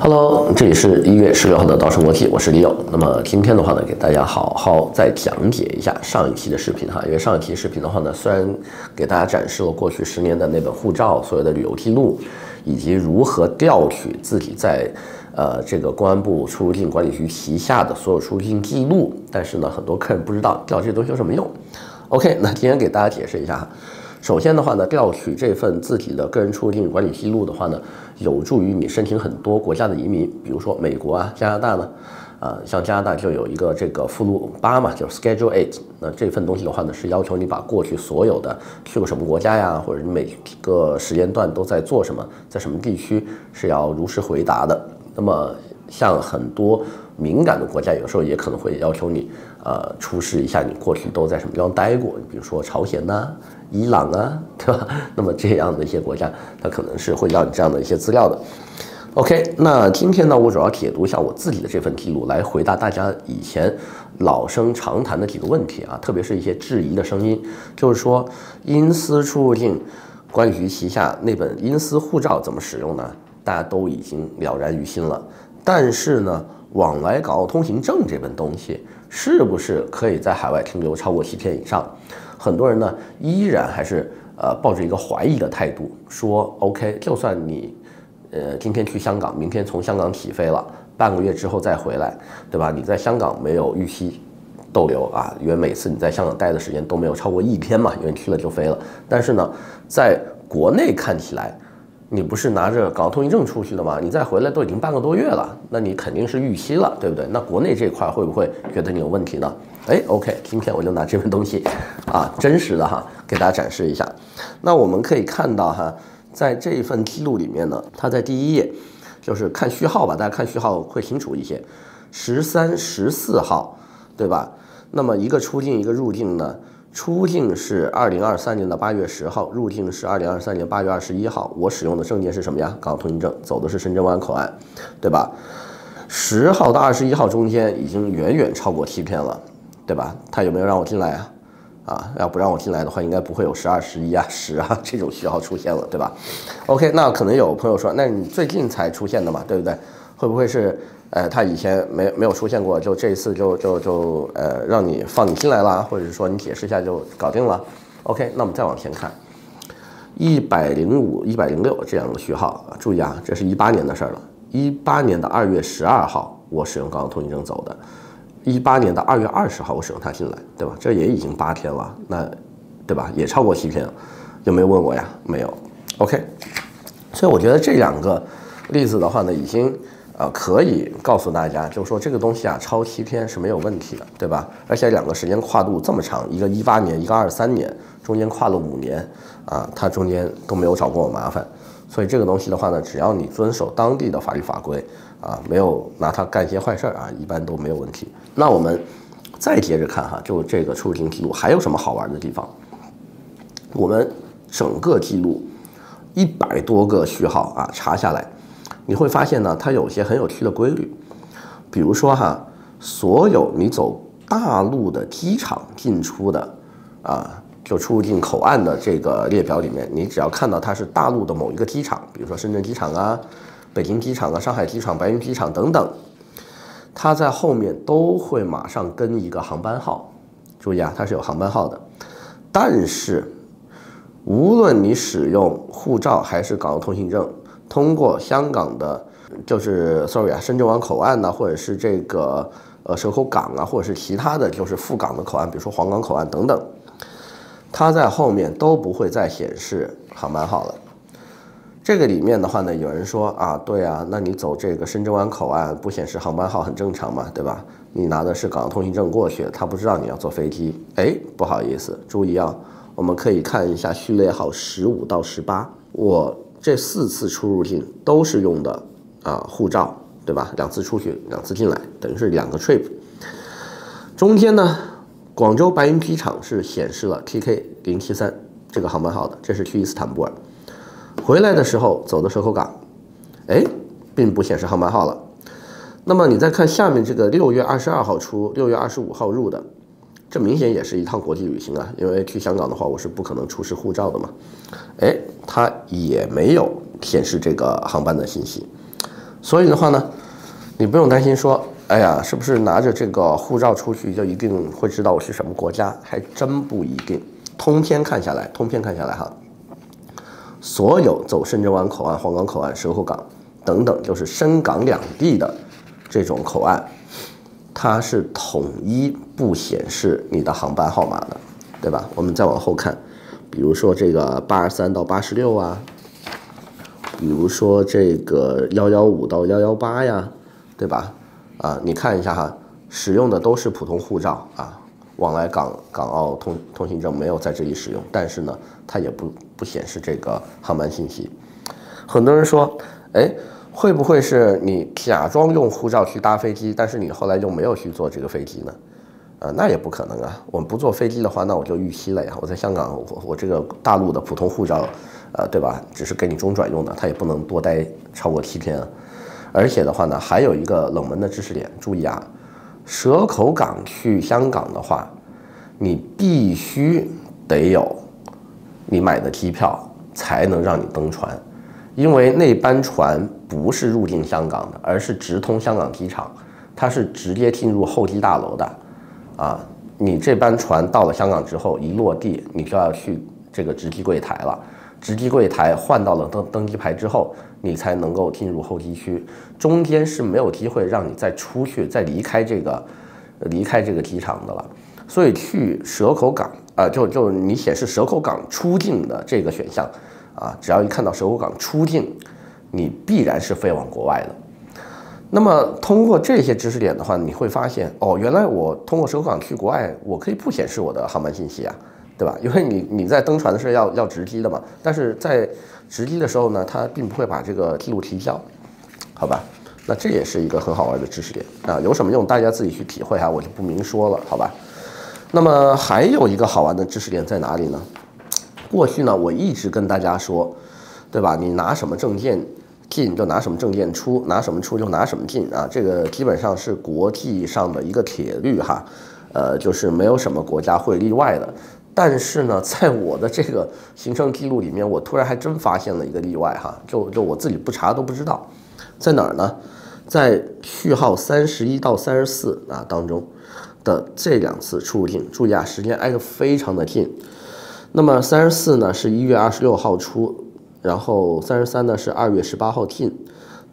Hello，这里是一月十六号的稻盛国际，我是李勇。那么今天的话呢，给大家好好再讲解一下上一期的视频哈。因为上一期视频的话呢，虽然给大家展示了过去十年的那本护照所有的旅游记录，以及如何调取自己在呃这个公安部出入境管理局旗下的所有出入境记录，但是呢，很多客人不知道调这些东西有什么用。OK，那今天给大家解释一下哈。首先的话呢，调取这份自己的个人出入境管理记录的话呢，有助于你申请很多国家的移民，比如说美国啊、加拿大呢，啊，像加拿大就有一个这个附录八嘛，就是 Schedule Eight。那这份东西的话呢，是要求你把过去所有的去过什么国家呀，或者你每个时间段都在做什么，在什么地区是要如实回答的。那么像很多敏感的国家，有时候也可能会要求你，呃，出示一下你过去都在什么地方待过，比如说朝鲜呐。伊朗啊，对吧？那么这样的一些国家，它可能是会要你这样的一些资料的。OK，那今天呢，我主要解读一下我自己的这份记录，来回答大家以前老生常谈的几个问题啊，特别是一些质疑的声音，就是说，因私出入境管理局旗下那本因私护照怎么使用呢？大家都已经了然于心了。但是呢，往来港澳通行证这本东西，是不是可以在海外停留超过七天以上？很多人呢，依然还是呃抱着一个怀疑的态度，说 OK，就算你呃今天去香港，明天从香港起飞了，半个月之后再回来，对吧？你在香港没有预期逗留啊，因为每次你在香港待的时间都没有超过一天嘛，因为去了就飞了。但是呢，在国内看起来，你不是拿着港澳通行证出去的吗？你再回来都已经半个多月了，那你肯定是逾期了，对不对？那国内这块会不会觉得你有问题呢？哎，OK，今天我就拿这份东西，啊，真实的哈，给大家展示一下。那我们可以看到哈，在这一份记录里面呢，它在第一页，就是看序号吧，大家看序号会清楚一些。十三、十四号，对吧？那么一个出境，一个入境呢？出境是二零二三年的八月十号，入境是二零二三年八月二十一号。我使用的证件是什么呀？港澳通行证，走的是深圳湾口岸，对吧？十号到二十一号中间已经远远超过七天了。对吧？他有没有让我进来啊？啊，要不让我进来的话，应该不会有十二、十一啊、十啊这种序号出现了，对吧？OK，那可能有朋友说，那你最近才出现的嘛，对不对？会不会是呃，他以前没没有出现过，就这一次就就就呃，让你放你进来了，或者是说你解释一下就搞定了？OK，那我们再往前看，一百零五、一百零六这样的序号，注意啊，这是一八年的事儿了。一八年的二月十二号，我使用港澳通行证走的。一八年的二月二十号，我使用它进来，对吧？这也已经八天了，那，对吧？也超过七天，有没有问我呀？没有。OK，所以我觉得这两个例子的话呢，已经呃可以告诉大家，就是说这个东西啊，超七天是没有问题的，对吧？而且两个时间跨度这么长，一个一八年，一个二三年，中间跨了五年啊，他中间都没有找过我麻烦。所以这个东西的话呢，只要你遵守当地的法律法规啊，没有拿它干些坏事儿啊，一般都没有问题。那我们再接着看哈，就这个出入境记录还有什么好玩的地方？我们整个记录一百多个序号啊，查下来，你会发现呢，它有些很有趣的规律。比如说哈，所有你走大陆的机场进出的啊。就出入境口岸的这个列表里面，你只要看到它是大陆的某一个机场，比如说深圳机场啊、北京机场啊、上海机场、白云机场等等，它在后面都会马上跟一个航班号。注意啊，它是有航班号的。但是，无论你使用护照还是港澳通行证，通过香港的，就是 sorry 啊，深圳湾口岸呐，或者是这个呃蛇口港啊，或者是其他的就是赴港的口岸，比如说皇岗口岸等等。它在后面都不会再显示航班号了。这个里面的话呢，有人说啊，对啊，那你走这个深圳湾口岸不显示航班号很正常嘛，对吧？你拿的是港澳通行证过去，他不知道你要坐飞机。哎，不好意思，注意啊，我们可以看一下序列号十五到十八，我这四次出入境都是用的啊护照，对吧？两次出去，两次进来，等于是两个 trip。中间呢？广州白云机场是显示了 TK 零七三这个航班号的，这是去伊斯坦布尔。回来的时候走的蛇口港，哎，并不显示航班号了。那么你再看下面这个六月二十二号出，六月二十五号入的，这明显也是一趟国际旅行啊，因为去香港的话，我是不可能出示护照的嘛。哎，它也没有显示这个航班的信息。所以的话呢，你不用担心说，哎呀，是不是拿着这个护照出去就一定会知道我是什么国家？还真不一定。通篇看下来，通篇看下来哈，所有走深圳湾口岸、皇岗口岸、蛇口港等等，就是深港两地的这种口岸，它是统一不显示你的航班号码的，对吧？我们再往后看，比如说这个八十三到八十六啊。比如说这个幺幺五到幺幺八呀，对吧？啊，你看一下哈，使用的都是普通护照啊，往来港港澳通通行证没有在这里使用，但是呢，它也不不显示这个航班信息。很多人说，哎，会不会是你假装用护照去搭飞机，但是你后来又没有去坐这个飞机呢？啊，那也不可能啊。我们不坐飞机的话，那我就逾期了呀。我在香港，我我这个大陆的普通护照。呃，对吧？只是给你中转用的，它也不能多待超过七天啊。而且的话呢，还有一个冷门的知识点，注意啊，蛇口港去香港的话，你必须得有你买的机票才能让你登船，因为那班船不是入境香港的，而是直通香港机场，它是直接进入候机大楼的。啊，你这班船到了香港之后，一落地，你就要去这个值机柜台了。值机柜台换到了登登机牌之后，你才能够进入候机区，中间是没有机会让你再出去、再离开这个离开这个机场的了。所以去蛇口港啊，就就你显示蛇口港出境的这个选项啊，只要一看到蛇口港出境，你必然是飞往国外的。那么通过这些知识点的话，你会发现哦，原来我通过首港去国外，我可以不显示我的航班信息啊。对吧？因为你你在登船的时候要要值机的嘛，但是在值机的时候呢，它并不会把这个记录提交，好吧？那这也是一个很好玩的知识点啊，有什么用？大家自己去体会哈，我就不明说了，好吧？那么还有一个好玩的知识点在哪里呢？过去呢，我一直跟大家说，对吧？你拿什么证件进就拿什么证件出，拿什么出就拿什么进啊，这个基本上是国际上的一个铁律哈，呃，就是没有什么国家会例外的。但是呢，在我的这个行程记录里面，我突然还真发现了一个例外哈，就就我自己不查都不知道，在哪儿呢？在序号三十一到三十四啊当中的这两次出入境，注意啊，时间挨得非常的近。那么三十四呢是一月二十六号出，然后三十三呢是二月十八号进，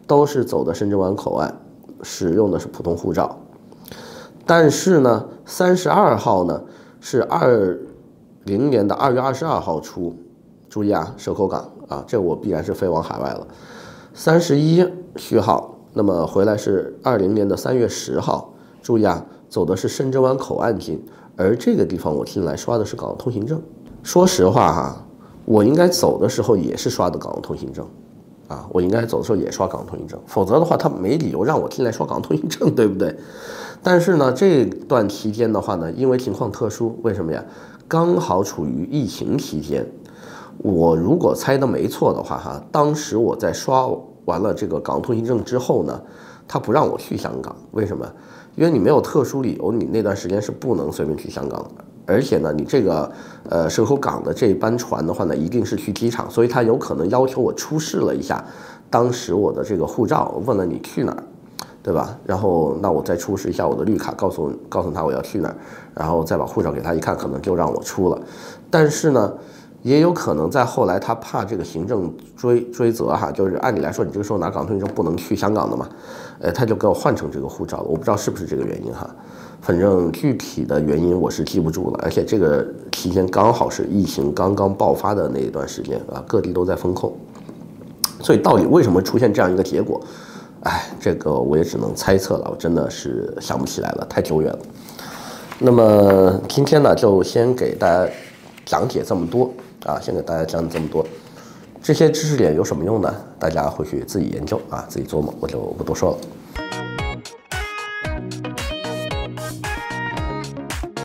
都是走的深圳湾口岸，使用的是普通护照。但是呢，三十二号呢是二。零年的二月二十二号出，注意啊，蛇口港啊，这我必然是飞往海外了。三十一序号，那么回来是二零年的三月十号，注意啊，走的是深圳湾口岸进，而这个地方我进来刷的是港澳通行证。说实话哈，我应该走的时候也是刷的港澳通行证，啊，我应该走的时候也刷港澳通行证，否则的话他没理由让我进来刷港澳通行证，对不对？但是呢，这段期间的话呢，因为情况特殊，为什么呀？刚好处于疫情期间，我如果猜的没错的话，哈，当时我在刷完了这个港澳通行证之后呢，他不让我去香港，为什么？因为你没有特殊理由，你那段时间是不能随便去香港的。而且呢，你这个呃蛇口港的这班船的话呢，一定是去机场，所以他有可能要求我出示了一下当时我的这个护照，问了你去哪儿。对吧？然后那我再出示一下我的绿卡，告诉告诉他我要去哪儿，然后再把护照给他一看，可能就让我出了。但是呢，也有可能在后来他怕这个行政追追责哈，就是按理来说你这个时候拿港通行证不能去香港的嘛，呃，他就给我换成这个护照了。我不知道是不是这个原因哈，反正具体的原因我是记不住了。而且这个期间刚好是疫情刚刚爆发的那一段时间啊，各地都在封控，所以到底为什么出现这样一个结果？哎，这个我也只能猜测了，我真的是想不起来了，太久远了。那么今天呢，就先给大家讲解这么多啊，先给大家讲这么多。这些知识点有什么用呢？大家回去自己研究啊，自己琢磨，我就不多说了。